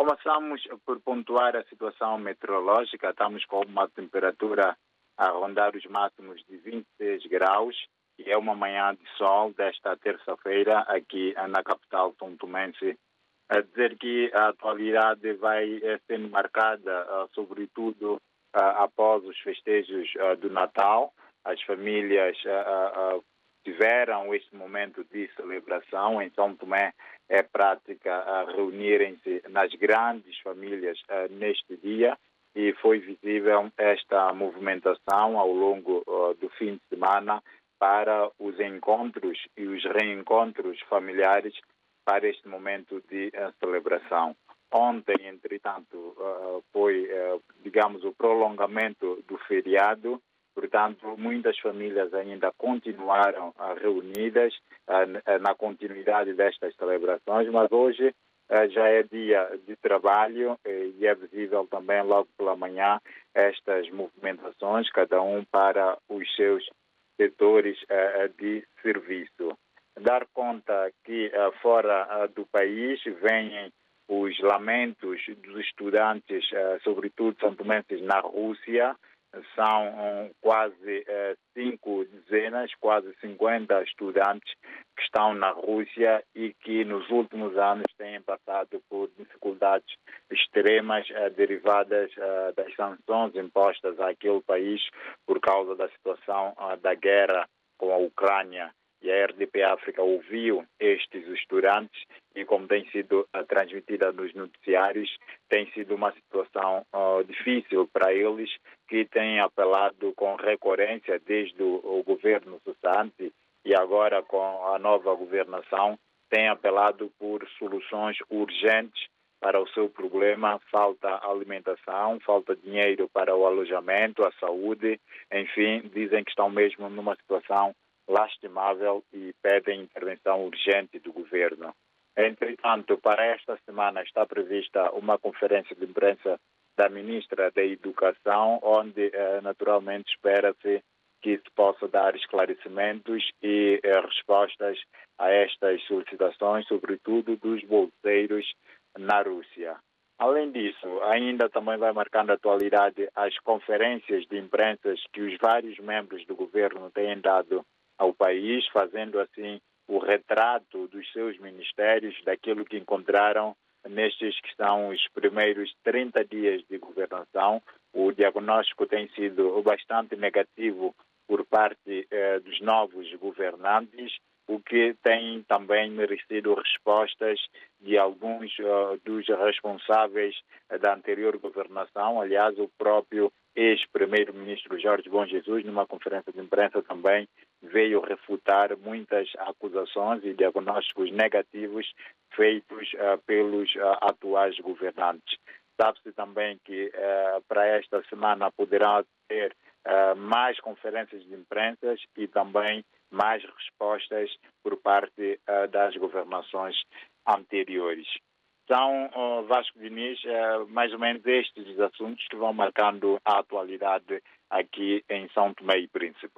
Começamos por pontuar a situação meteorológica. Estamos com uma temperatura a rondar os máximos de 26 graus e é uma manhã de sol desta terça-feira aqui na capital tontomense. A dizer que a atualidade vai ser marcada, sobretudo após os festejos do Natal. As famílias tiveram este momento de celebração. Em São Tomé é prática reunirem-se nas grandes famílias neste dia e foi visível esta movimentação ao longo do fim de semana para os encontros e os reencontros familiares para este momento de celebração. Ontem, entretanto, foi, digamos, o prolongamento do feriado Portanto, muitas famílias ainda continuaram reunidas na continuidade destas celebrações, mas hoje já é dia de trabalho e é visível também logo pela manhã estas movimentações, cada um para os seus setores de serviço. Dar conta que fora do país vêm os lamentos dos estudantes, sobretudo santomenses na Rússia, são quase cinco dezenas, quase 50 estudantes que estão na Rússia e que nos últimos anos têm passado por dificuldades extremas derivadas das sanções impostas àquele país por causa da situação da guerra com a Ucrânia e a RDP África ouviu estes estudantes e como tem sido uh, transmitida nos noticiários, tem sido uma situação uh, difícil para eles que têm apelado com recorrência desde o, o governo cessante e agora com a nova governação, têm apelado por soluções urgentes para o seu problema, falta alimentação, falta dinheiro para o alojamento, a saúde, enfim, dizem que estão mesmo numa situação lastimável e pedem intervenção urgente do governo. Entretanto, para esta semana está prevista uma conferência de imprensa da ministra da Educação, onde eh, naturalmente espera-se que se possa dar esclarecimentos e eh, respostas a estas solicitações, sobretudo dos bolseiros na Rússia. Além disso, ainda também vai marcando atualidade as conferências de imprensa que os vários membros do governo têm dado ao país, fazendo assim o retrato dos seus ministérios, daquilo que encontraram nestes que são os primeiros 30 dias de governação. O diagnóstico tem sido bastante negativo por parte eh, dos novos governantes, o que tem também merecido respostas de alguns uh, dos responsáveis da anterior governação. Aliás, o próprio ex-primeiro-ministro Jorge Bom Jesus, numa conferência de imprensa, também veio refutar muitas acusações e diagnósticos negativos feitos uh, pelos uh, atuais governantes. Sabe-se também que para esta semana poderá ter mais conferências de imprensa e também mais respostas por parte uh, das governações anteriores. São, uh, Vasco Diniz, uh, mais ou menos estes os assuntos que vão marcando a atualidade aqui em São Tomé e Príncipe.